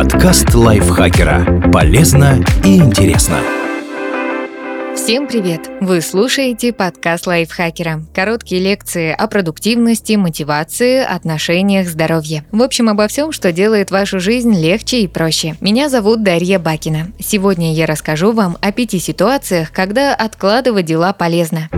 Подкаст лайфхакера. Полезно и интересно. Всем привет! Вы слушаете подкаст лайфхакера. Короткие лекции о продуктивности, мотивации, отношениях, здоровье. В общем, обо всем, что делает вашу жизнь легче и проще. Меня зовут Дарья Бакина. Сегодня я расскажу вам о пяти ситуациях, когда откладывать дела полезно.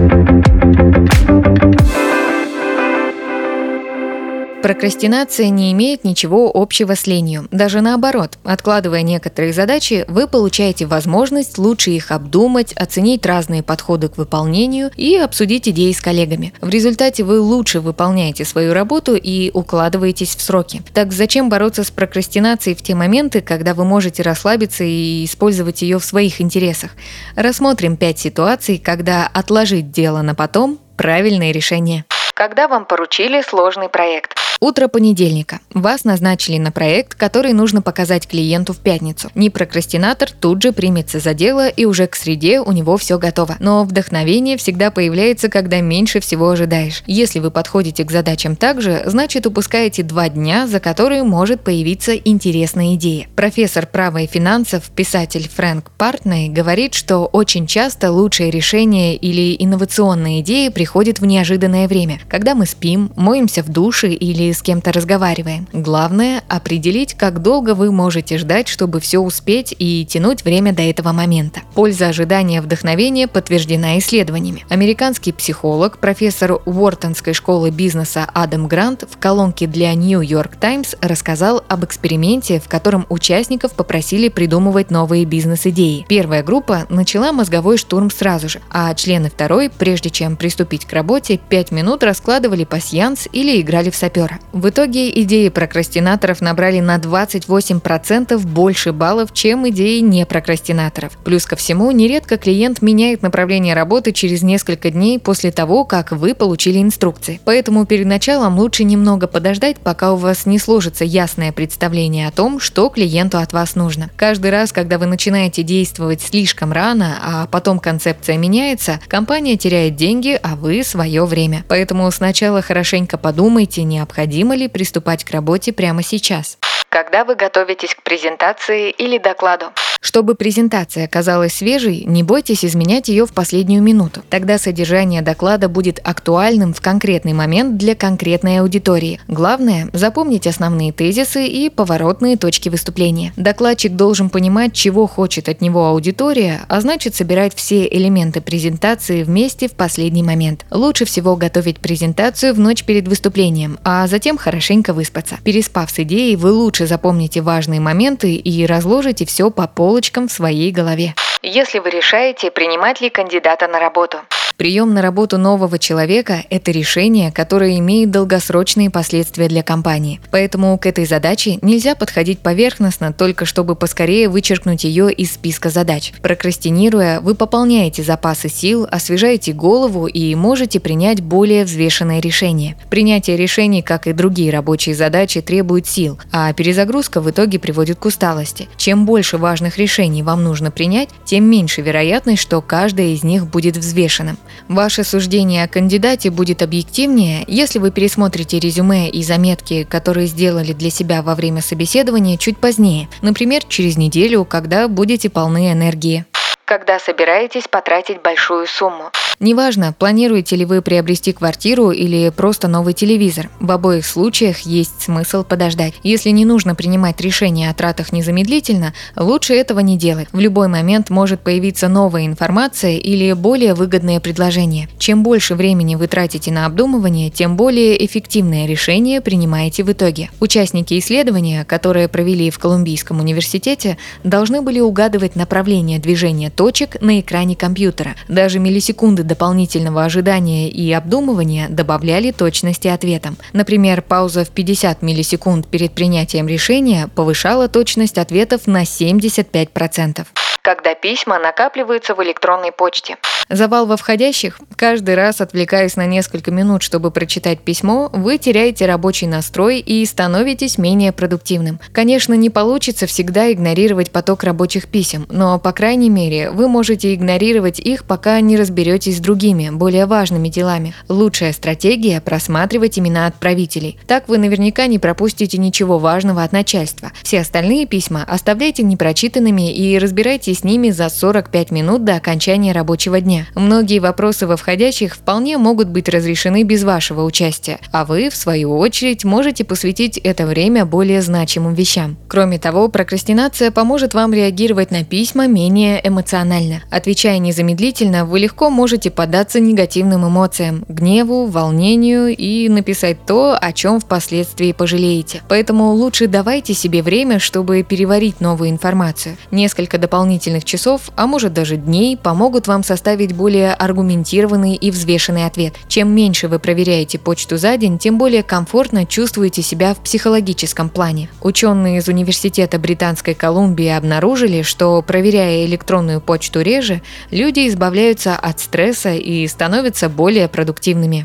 Прокрастинация не имеет ничего общего с ленью. Даже наоборот, откладывая некоторые задачи, вы получаете возможность лучше их обдумать, оценить разные подходы к выполнению и обсудить идеи с коллегами. В результате вы лучше выполняете свою работу и укладываетесь в сроки. Так зачем бороться с прокрастинацией в те моменты, когда вы можете расслабиться и использовать ее в своих интересах? Рассмотрим пять ситуаций, когда отложить дело на потом – правильное решение. Когда вам поручили сложный проект? Утро понедельника. Вас назначили на проект, который нужно показать клиенту в пятницу. Не прокрастинатор тут же примется за дело и уже к среде у него все готово. Но вдохновение всегда появляется, когда меньше всего ожидаешь. Если вы подходите к задачам так же, значит упускаете два дня, за которые может появиться интересная идея. Профессор права и финансов, писатель Фрэнк Партней говорит, что очень часто лучшее решение или инновационная идея приходит в неожиданное время, когда мы спим, моемся в душе или с кем-то разговариваем. Главное – определить, как долго вы можете ждать, чтобы все успеть и тянуть время до этого момента. Польза ожидания вдохновения подтверждена исследованиями. Американский психолог, профессор Уортонской школы бизнеса Адам Грант в колонке для New York Times рассказал об эксперименте, в котором участников попросили придумывать новые бизнес-идеи. Первая группа начала мозговой штурм сразу же, а члены второй, прежде чем приступить к работе, 5 минут раскладывали пасьянс или играли в сапера. В итоге идеи прокрастинаторов набрали на 28% больше баллов, чем идеи не прокрастинаторов. Плюс ко всему, нередко клиент меняет направление работы через несколько дней после того, как вы получили инструкции. Поэтому перед началом лучше немного подождать, пока у вас не сложится ясное представление о том, что клиенту от вас нужно. Каждый раз, когда вы начинаете действовать слишком рано, а потом концепция меняется, компания теряет деньги, а вы свое время. Поэтому сначала хорошенько подумайте, необходимо ли приступать к работе прямо сейчас. Когда вы готовитесь к презентации или докладу? Чтобы презентация оказалась свежей, не бойтесь изменять ее в последнюю минуту. Тогда содержание доклада будет актуальным в конкретный момент для конкретной аудитории. Главное – запомнить основные тезисы и поворотные точки выступления. Докладчик должен понимать, чего хочет от него аудитория, а значит собирать все элементы презентации вместе в последний момент. Лучше всего готовить презентацию в ночь перед выступлением, а затем хорошенько выспаться. Переспав с идеей, вы лучше запомните важные моменты и разложите все по полу полочкам в своей голове. Если вы решаете, принимать ли кандидата на работу. Прием на работу нового человека – это решение, которое имеет долгосрочные последствия для компании. Поэтому к этой задаче нельзя подходить поверхностно, только чтобы поскорее вычеркнуть ее из списка задач. Прокрастинируя, вы пополняете запасы сил, освежаете голову и можете принять более взвешенное решение. Принятие решений, как и другие рабочие задачи, требует сил, а перезагрузка в итоге приводит к усталости. Чем больше важных решений вам нужно принять, тем меньше вероятность, что каждое из них будет взвешенным. Ваше суждение о кандидате будет объективнее, если вы пересмотрите резюме и заметки, которые сделали для себя во время собеседования чуть позднее, например, через неделю, когда будете полны энергии когда собираетесь потратить большую сумму. Неважно, планируете ли вы приобрести квартиру или просто новый телевизор. В обоих случаях есть смысл подождать. Если не нужно принимать решение о тратах незамедлительно, лучше этого не делать. В любой момент может появиться новая информация или более выгодное предложение. Чем больше времени вы тратите на обдумывание, тем более эффективное решение принимаете в итоге. Участники исследования, которые провели в Колумбийском университете, должны были угадывать направление движения точек на экране компьютера. Даже миллисекунды дополнительного ожидания и обдумывания добавляли точности ответам. Например, пауза в 50 миллисекунд перед принятием решения повышала точность ответов на 75%. Когда письма накапливаются в электронной почте. Завал во входящих? Каждый раз, отвлекаясь на несколько минут, чтобы прочитать письмо, вы теряете рабочий настрой и становитесь менее продуктивным. Конечно, не получится всегда игнорировать поток рабочих писем, но, по крайней мере, вы можете игнорировать их, пока не разберетесь с другими, более важными делами. Лучшая стратегия – просматривать имена отправителей. Так вы наверняка не пропустите ничего важного от начальства. Все остальные письма оставляйте непрочитанными и с ними за 45 минут до окончания рабочего дня. Многие вопросы во входящих вполне могут быть разрешены без вашего участия, а вы, в свою очередь, можете посвятить это время более значимым вещам. Кроме того, прокрастинация поможет вам реагировать на письма менее эмоционально. Отвечая незамедлительно, вы легко можете поддаться негативным эмоциям, гневу, волнению и написать то, о чем впоследствии пожалеете. Поэтому лучше давайте себе время, чтобы переварить новую информацию. Несколько дополнительных часов, а может даже дней, помогут вам составить более аргументированный и взвешенный ответ. Чем меньше вы проверяете почту за день, тем более комфортно чувствуете себя в психологическом плане. Ученые из Университета Британской Колумбии обнаружили, что проверяя электронную почту реже, люди избавляются от стресса и становятся более продуктивными.